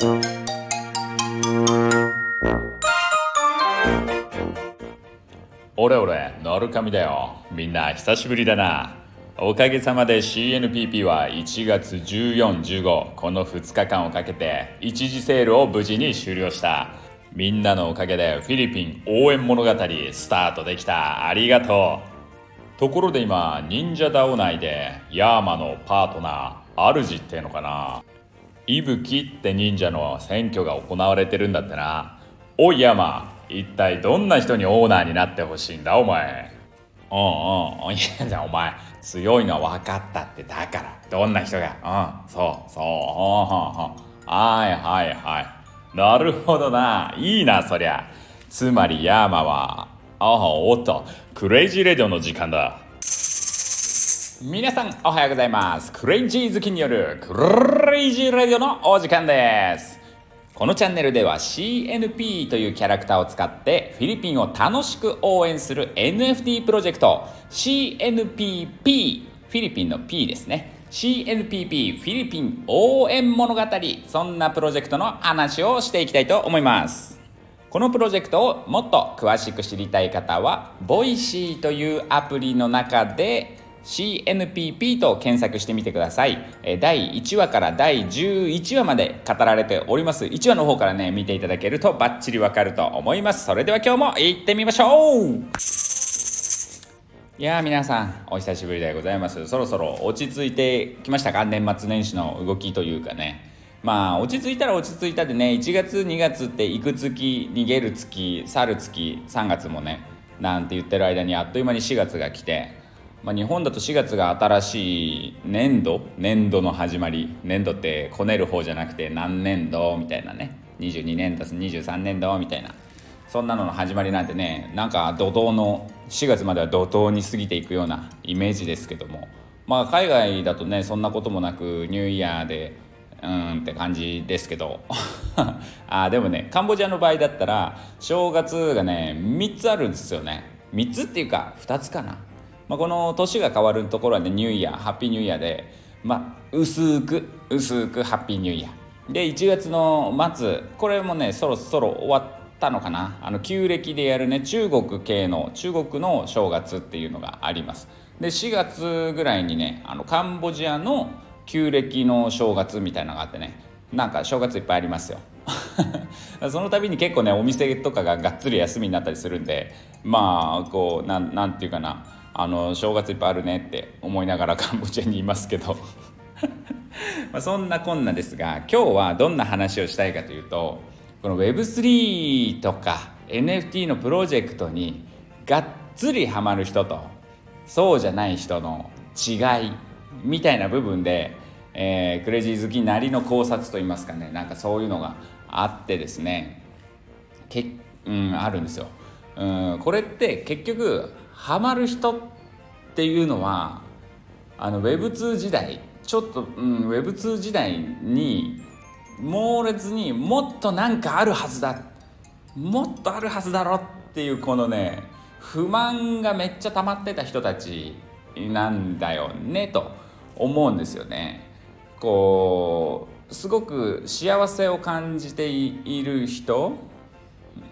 俺俺ノルカミだよ。みんな久しぶりだな。おかげさまで CNPP は1月1415この2日間をかけて一時セールを無事に終了した。みんなのおかげでフィリピン応援物語スタートできた。ありがとう。ところで今忍者ダオ内でヤーマのパートナー主ってのかな。伊吹って忍者の選挙が行われてるんだってな。おいヤーマ一体どんな人にオーナーになってほしいんだお前。うんうんいやじゃあお前強いのは分かったってだから。どんな人が。うん。そうそう。ほんほんほん。はいはいはい。なるほどな。いいなそりゃ。つまりヤーマは。ああおっと。 Crazy Radio の時間だ。皆さんおはようございます。クレイジー好きによる Crazy Radio のお時間です。このチャンネルでは CNP というキャラクターを使ってフィリピンを楽しく応援する NFT プロジェクト。CNPP フィリピンの P ですね。CNPP フィリピン応援物語。そんなプロジェクトの話をしていきたいと思います。このプロジェクトをもっと詳しく知りたい方は voicy というアプリの中で CNPP と検索してみてください。第1話から第11話まで語られております。1話の方からね見ていただけるとバッチリわかると思います。それでは今日も行ってみましょう。いやー皆さんお久しぶりでございます。そろそろ落ち着いてきましたか？年末年始の動きというかね。まあ落ち着いたら落ち着いたでね1月2月って行く月逃げる月去る月3月もねなんて言ってる間にあっという間に4月が来てまあ、日本だと4月が新しい年度年度の始まり。年度ってこねる方じゃなくて何年度みたいなね。22年度23年度みたいな。そんなのの始まりなんてねなんか怒涛の4月までは怒涛に過ぎていくようなイメージですけども。まあ海外だとねそんなこともなくニューイヤーでうんって感じですけど。あでもねカンボジアの場合だったら正月がね3つあるんですよね。3つっていうか2つかな。まあ、この年が変わるところはねニューイヤーハッピーニューイヤーで、まあ、薄く薄くハッピーニューイヤー。で1月の末これもねそろそろ終わったのかな。あの旧暦でやるね中国系の中国の正月っていうのがあります。で4月ぐらいにねあのカンボジアの旧暦の正月みたいなのがあってねなんか正月いっぱいありますよ。その度に結構ねお店とかががっつり休みになったりするんでまあこうなんなんていうかな。あの正月いっぱいあるねって思いながらカンボジアにいますけど まそんなこんなですが今日はどんな話をしたいかというとこの Web3 とか NFT のプロジェクトにがっつりハマる人とそうじゃない人の違いみたいな部分で、えー、クレイジー好きなりの考察といいますかねなんかそういうのがあってですねけ、うん、あるんですよ。うん、これって結局ハマる人っていうのはあの Web2 時代ちょっと、うん、Web2 時代に猛烈にもっとなんかあるはずだもっとあるはずだろっていうこのね不満がめっちゃ溜まってた人たちなんだよねと思うんですよね。こうすごく幸せを感じている人、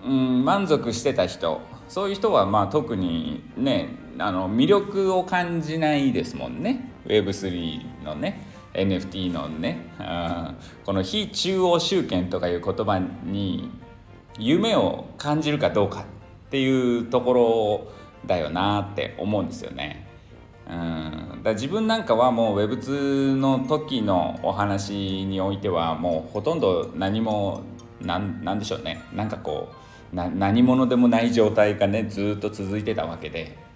うん、満足してた人そういう人はまあ特にねあの魅力を感じないですもんね。Web3 のね NFT のね、うん、この非中央集権とかいう言葉に夢を感じるかどうかっていうところだよなって思うんですよね。うん、だ自分なんかはもう Web2 の時のお話においてはもうほとんど何もなんなんでしょうね。なんかこう何者でもない状態がねずっと続いてたわけで。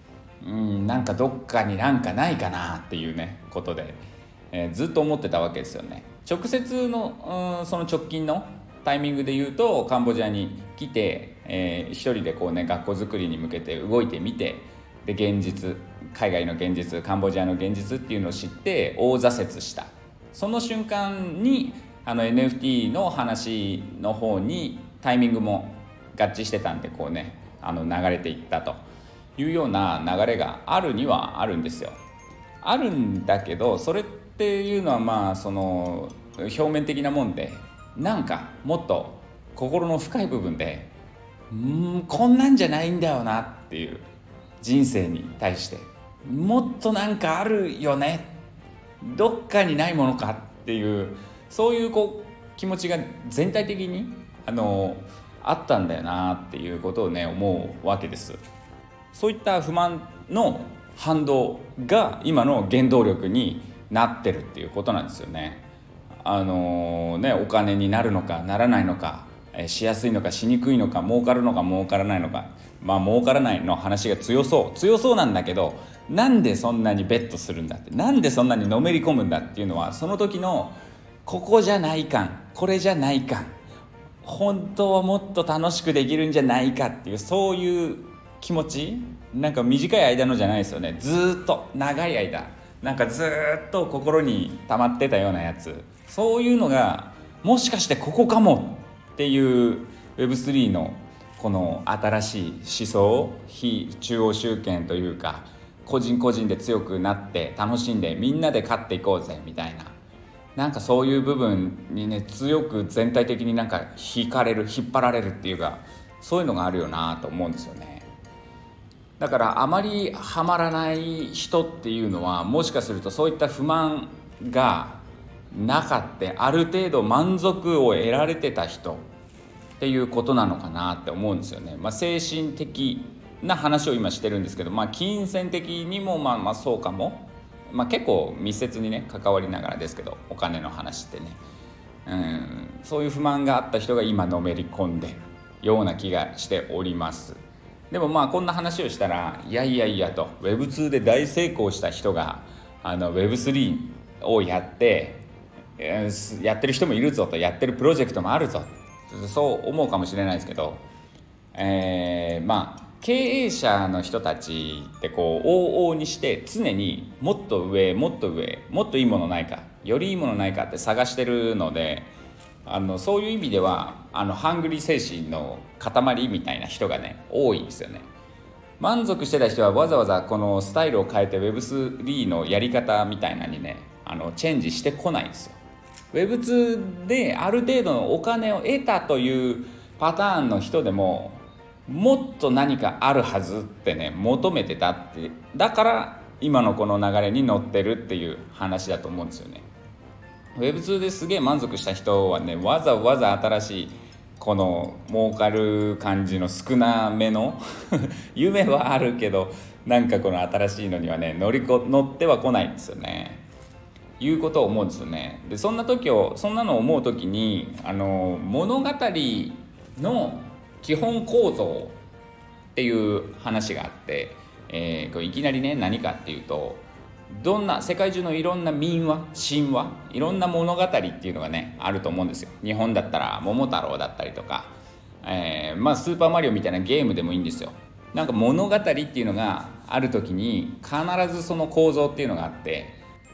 うんなんかどっかになんかないかなっていうねことで、えー、ずっと思ってたわけですよね。直接のうんその直近のタイミングで言うとカンボジアに来て、えー、一人でこうね学校づくりに向けて動いてみてで現実海外の現実カンボジアの現実っていうのを知って大挫折した。その瞬間にあの NFT の話の方にタイミングも合致してたんでこうねあの流れていったというような流れがあるにはあるんですよ。あるんだけどそれっていうのはまあその表面的なもんでなんかもっと心の深い部分でうんこんなんじゃないんだよなっていう人生に対してもっとなんかあるよねどっかにないものかっていうそういうこう気持ちが全体的にあのあったんだよなっていうことをね思うわけです。そういった不満の反動が今の原動力になってるっていうことなんですよね。あのねお金になるのかならないのかしやすいのかしにくいのか儲かるのか儲からないのか。まあ儲からないの話が強そう。強そうなんだけどなんでそんなにベットするんだってなんでそんなにのめり込むんだっていうのはその時のここじゃない感これじゃない感本当はもっと楽しくできるんじゃないかっていうそういう気持ち？なんか短い間のじゃないですよね。ずっと。長い間。なんかずっと心に溜まってたようなやつ。そういうのがもしかしてここかもっていう Web3 のこの新しい思想非中央集権というか個人個人で強くなって楽しんでみんなで勝っていこうぜみたいな。なんかそういう部分にね強く全体的になんか引かれる引っ張られるっていうかそういうのがあるよなと思うんですよねだからあまりハマらない人っていうのはもしかするとそういった不満がなかってある程度満足を得られてた人っていうことなのかなって思うんですよね。まあ、精神的な話を今してるんですけど、まあ、金銭的にもまあまあそうかも、まあ、結構密接にね関わりながらですけどお金の話ってね。うんそういう不満があった人が今のめり込んでるような気がしております。でもまあこんな話をしたらいやいやいやと Web2 で大成功した人があの Web3 をやってやってる人もいるぞとやってるプロジェクトもあるぞそう思うかもしれないですけど、えー、まあ経営者の人たちってこう往々にして常にもっと上もっと上もっといいものないかよりいいものないかって探してるのであのそういう意味ではあのハングリー精神の塊みたいな人がね多いんですよね。満足してた人はわざわざこのスタイルを変えて Web3 のやり方みたいなにねあのチェンジしてこないんですよ。Web2 である程度のお金を得たというパターンの人でももっと何かあるはずってね求めてたってだから今のこの流れに乗ってるっていう話だと思うんですよね。Web2 ですげえ満足した人はねわざわざ新しいこの儲かる感じの少なめの 夢はあるけどなんかこの新しいのにはね乗りこ乗ってはこないんですよね。いうことを思うんですよね。でそんな時をそんなのを思う時にあの物語の基本構造っていう話があって、えー、これいきなりね何かっていうとどんな世界中のいろんな民話神話いろんな物語っていうのがねあると思うんですよ。日本だったら桃太郎だったりとか、えー、まあスーパーマリオみたいなゲームでもいいんですよ。なんか物語っていうのがある時に必ずその構造っていうのがあって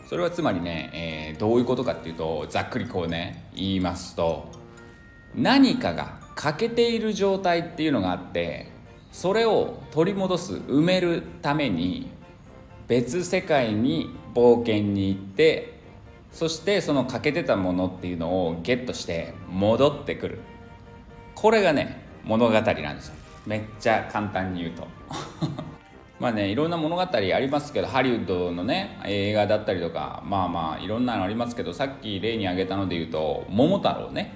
それはつまりね、えー、どういうことかっていうとざっくりこうね言いますと何かが欠けている状態っていうのがあってそれを取り戻す埋めるために別世界に冒険に行ってそしてその欠けてたものっていうのをゲットして戻ってくる。これがね物語なんですよ。めっちゃ簡単に言うと。まあねいろんな物語ありますけどハリウッドのね映画だったりとかまあまあいろんなのありますけどさっき例に挙げたので言うと「桃太郎ね」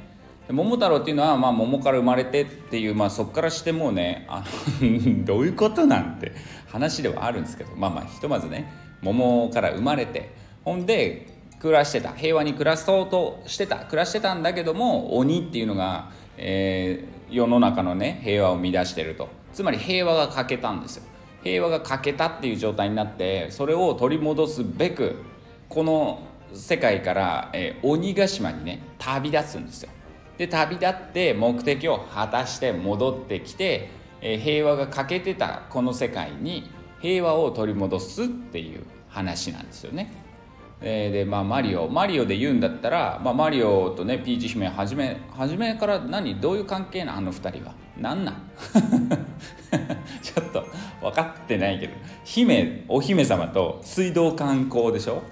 桃太郎っていうのは、まあ、桃から生まれてっていう、まあ、そこからしてもうねあの どういうことなんて話ではあるんですけどまあまあひとまずね桃から生まれてほんで暮らしてた平和に暮らそうとしてた暮らしてたんだけども鬼っていうのが、えー、世の中のね平和を乱してると。つまり平和が欠けたんですよ。平和が欠けたっていう状態になってそれを取り戻すべくこの世界から、えー、鬼ヶ島にね旅立つんですよ。で旅立って目的を果たして戻ってきて、え、平和が欠けてたこの世界に平和を取り戻すっていう話なんですよね。え、でまあマリオマリオで言うんだったら、まあ、マリオとねピーチ姫はじめ初めから何どういう関係なあの2人は。何なん？ちょっと分かってないけど。姫お姫様と水道観光でしょ？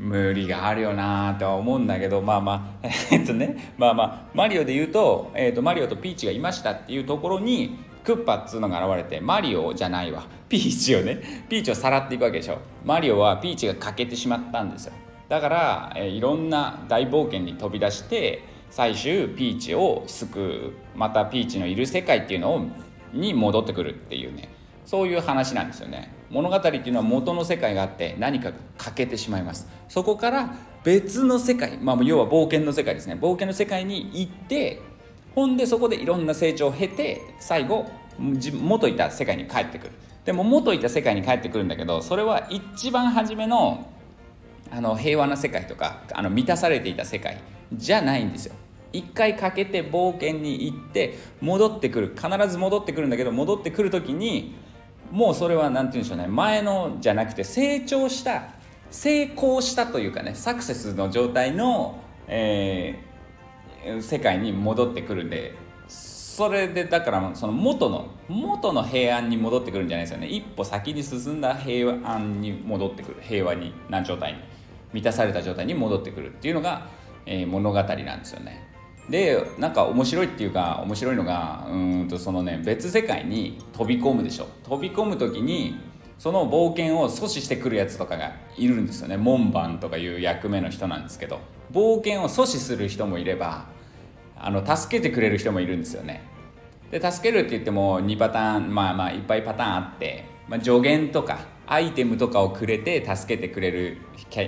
無理があるよなとは思うんだけどまあまあ えっとねまあまあマリオで言うと,、えー、とマリオとピーチがいましたっていうところにクッパっつうのが現れてマリオじゃないわ。ピーチをねピーチをさらっていくわけでしょ。マリオはピーチが欠けてしまったんですよ。だから、えー、いろんな大冒険に飛び出して最終ピーチを救う。またピーチのいる世界っていうのをに戻ってくるっていうね。そういう話なんですよね。物語っていうのは元の世界があって何か欠けてしまいます。そこから別の世界、まあ、要は冒険の世界ですね。冒険の世界に行ってほんでそこでいろんな成長を経て最後元いた世界に帰ってくる。でも元いた世界に帰ってくるんだけどそれは一番初めのあの平和な世界とかあの満たされていた世界じゃないんですよ。一回かけて冒険に行って戻ってくる。必ず戻ってくるんだけど戻ってくる時にもうそれは何て言うんでしょうね。前のじゃなくて成長した成功したというかねサクセスの状態の、えー、世界に戻ってくるんでそれでだからその元の元の平安に戻ってくるんじゃないですよね。一歩先に進んだ平安に戻ってくる。平和にな状態に満たされた状態に戻ってくるっていうのが、えー、物語なんですよね。でなんか面白いっていうか面白いのがうんとそのね別世界に飛び込むでしょ。飛び込む時にその冒険を阻止してくるやつとかがいるんですよね。門番とかいう役目の人なんですけど。冒険を阻止する人もいればあの助けてくれる人もいるんですよね。で助けるって言っても2パターンまあまあいっぱいパターンあって、まあ、助言とかアイテムとかをくれて助けてくれる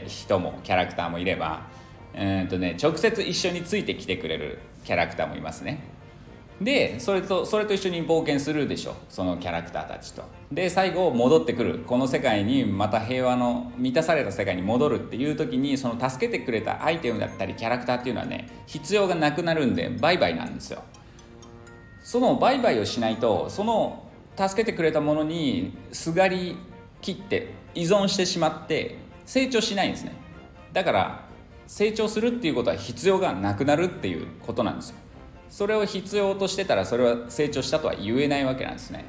人もキャラクターもいればうんとね、直接一緒についてきてくれるキャラクターもいますね。でそれとそれと一緒に冒険するでしょそのキャラクターたちと。で最後戻ってくるこの世界にまた平和の満たされた世界に戻るっていう時にその助けてくれたアイテムだったりキャラクターっていうのはね必要がなくなるんでバイバイなんですよ。そのバイバイをしないとその助けてくれたものにすがり切って依存してしまって成長しないんですね。だから成長するっていうことは必要がなくなるっていうことなんですよ。それを必要としてたらそれは成長したとは言えないわけなんですね。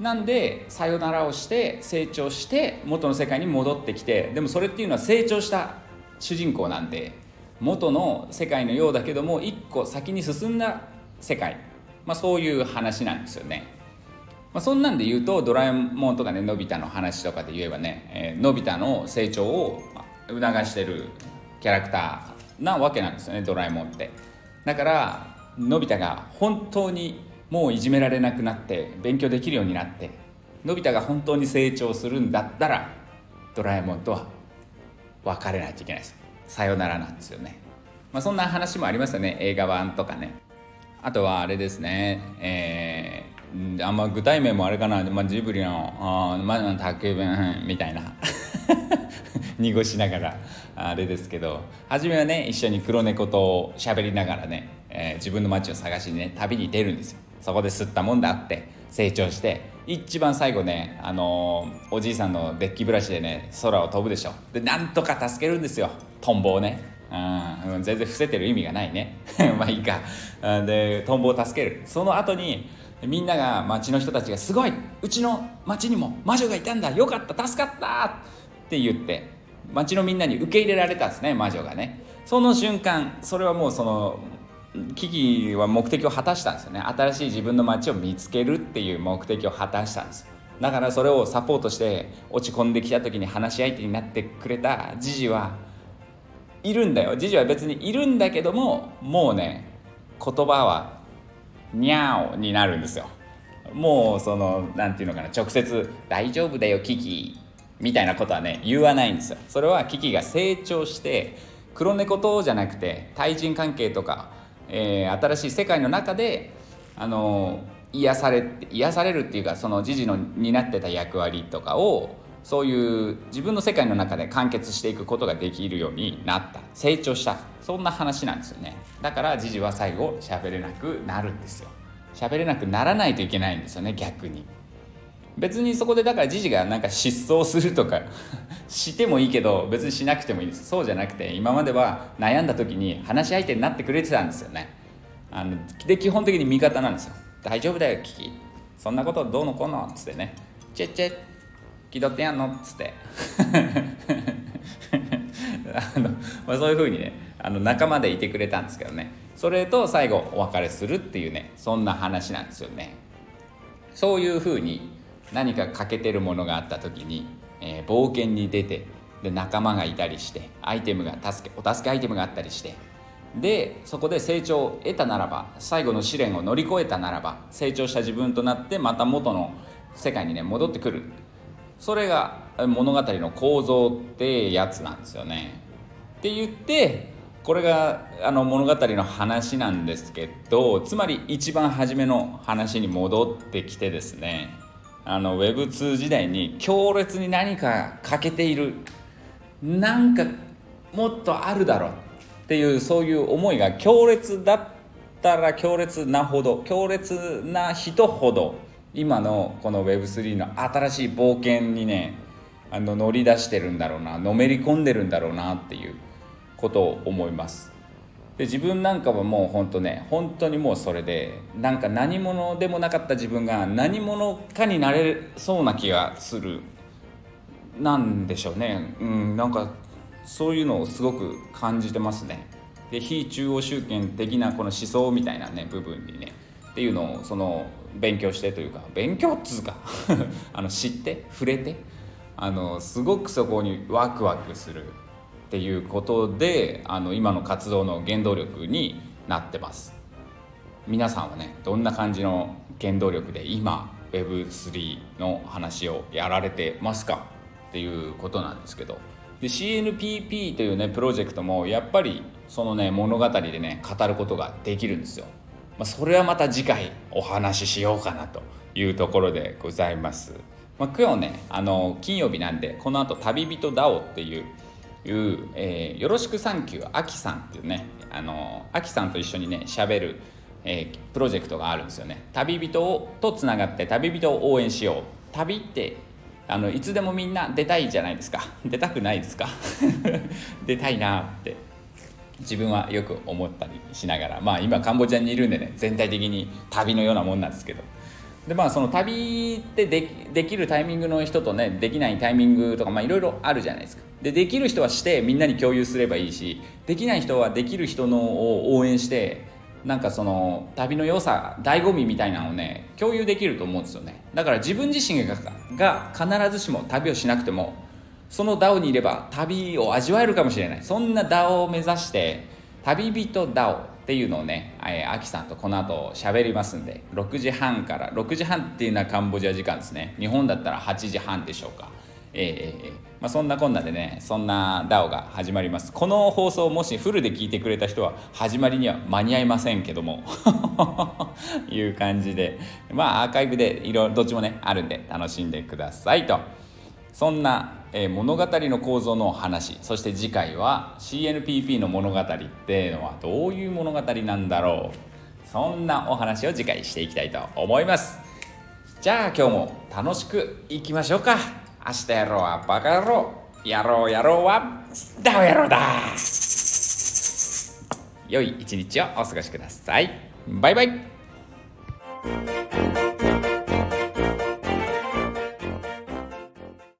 なんでさよならをして成長して元の世界に戻ってきてでもそれっていうのは成長した主人公なんで元の世界のようだけども一個先に進んだ世界、まあ、そういう話なんですよね、まあ、そんなんで言うとドラえもんとかねのび太の話とかで言えばね、えー、のび太の成長を促してるキャラクターなわけなんですよねドラえもんって。だからのび太が本当にもういじめられなくなって勉強できるようになってのび太が本当に成長するんだったらドラえもんとは別れないといけないです。さよならなんですよね。まあそんな話もありますよね映画版とかね。あとはあれですねえー、あんま具体名もあれかな、まあ、ジブリの「あまあ、竹弁」みたいな。濁しながらあれですけど初めはね一緒に黒猫と喋りながらね、えー、自分の街を探しにね旅に出るんですよ。そこで吸ったもんだって成長して一番最後ね、あのー、おじいさんのデッキブラシでね空を飛ぶでしょ。でなんとか助けるんですよ。トンボをね。うん、全然伏せてる意味がないね。まあいいか。でトンボを助ける。その後にみんなが町の人たちが「すごい!うちの町にも魔女がいたんだ。よかった。助かった!」って言って町のみんなに受け入れられたんですね魔女がね。その瞬間それはもうその危機は目的を果たしたんですよね。新しい自分の街を見つけるっていう目的を果たしたんです。だからそれをサポートして落ち込んできた時に話し相手になってくれたジジはいるんだよ。ジジは別にいるんだけどももうね言葉はニャオになるんですよ。もうその何て言うのかな直接「大丈夫だよキキ」みたいなことはね言わないんですよ。それはキキが成長して黒猫とじゃなくて対人関係とか、えー、新しい世界の中であの癒され癒されるっていうかそのジジの担ってた役割とかをそういう自分の世界の中で完結していくことができるようになった。成長した。そんな話なんですよね。だからジジは最後喋れなくなるんですよ。喋れなくならないといけないんですよね逆に。別にそこでだからジジがなんか失踪するとか してもいいけど別にしなくてもいいです。そうじゃなくて今までは悩んだ時に話し相手になってくれてたんですよね。あので基本的に味方なんですよ。大丈夫だよキキ。そんなことどうのこうのっつってね。チェッチェッ。気取ってやんの？っつって。あの、まあ、そういうふうにねあの仲間でいてくれたんですけどね。それと最後お別れするっていうねそんな話なんですよね。そういうふうに何か欠けてるものがあった時に、えー、冒険に出てで仲間がいたりしてアイテムが助けお助けアイテムがあったりしてでそこで成長を得たならば最後の試練を乗り越えたならば成長した自分となってまた元の世界にね戻ってくるそれが物語の構造ってやつなんですよね。って言ってこれがあの物語の話なんですけどつまり一番初めの話に戻ってきてですねあの Web2 時代に強烈に何か欠けているなんかもっとあるだろうっていうそういう思いが強烈だったら強烈なほど強烈な人ほど今のこの Web3 の新しい冒険にねあの乗り出してるんだろうなのめり込んでるんだろうなっていうことを思います。で自分なんかはもう本当ね本当にもうそれでなんか何者でもなかった自分が何者かになれそうな気がするなんでしょうね。うんなんかそういうのをすごく感じてますね。で非中央集権的なこの思想みたいなね部分にねっていうのをその勉強してというか勉強っつうか あの知って触れてあのすごくそこにワクワクする。っていうことであの今の活動の原動力になってます。皆さんはねどんな感じの原動力で今 Web3 の話をやられてますか？っていうことなんですけど。で CNPP というねプロジェクトもやっぱりそのね物語でね語ることができるんですよ。まあ、それはまた次回お話ししようかなというところでございます。まあ、今日ねあの金曜日なんでこの後旅人ダオっていういう、えー、よろしくサンキューアキさんっていうねあのアキさんと一緒にねしゃべる、えー、プロジェクトがあるんですよね。旅人をとつながって旅人を応援しよう。旅ってあのいつでもみんな出たいじゃないですか。出たくないですか？出たいなって自分はよく思ったりしながら。まあ今カンボジアにいるんでね全体的に旅のようなもんなんですけど。でまあその旅ってでできるタイミングの人とねできないタイミングとかまあいろいろあるじゃないですか。でできる人はしてみんなに共有すればいいしできない人はできる人のを応援してなんかその旅の良さ醍醐味みたいなのをね共有できると思うんですよね。だから自分自身がが必ずしも旅をしなくてもその DAO にいれば旅を味わえるかもしれない。そんな DAO を目指して旅人 DAO っていうのをね、えー、アキさんとこの後喋りますんで6時半から6時半っていうのはカンボジア時間ですね。日本だったら8時半でしょうか。えー、まあ、そんなこんなでねそんな DAO が始まります。この放送もしフルで聞いてくれた人は始まりには間に合いませんけども。いう感じで。まあアーカイブでいろどっちもねあるんで楽しんでくださいと。そんなえ、物語の構造の話。そして次回は CNPP の物語っていうのはどういう物語なんだろう。そんなお話を次回していきたいと思います。じゃあ今日も楽しくいきましょうか。明日やろうはバカ野郎。やろうやろうはダウ野郎だ。良い一日をお過ごしください。バイバイ。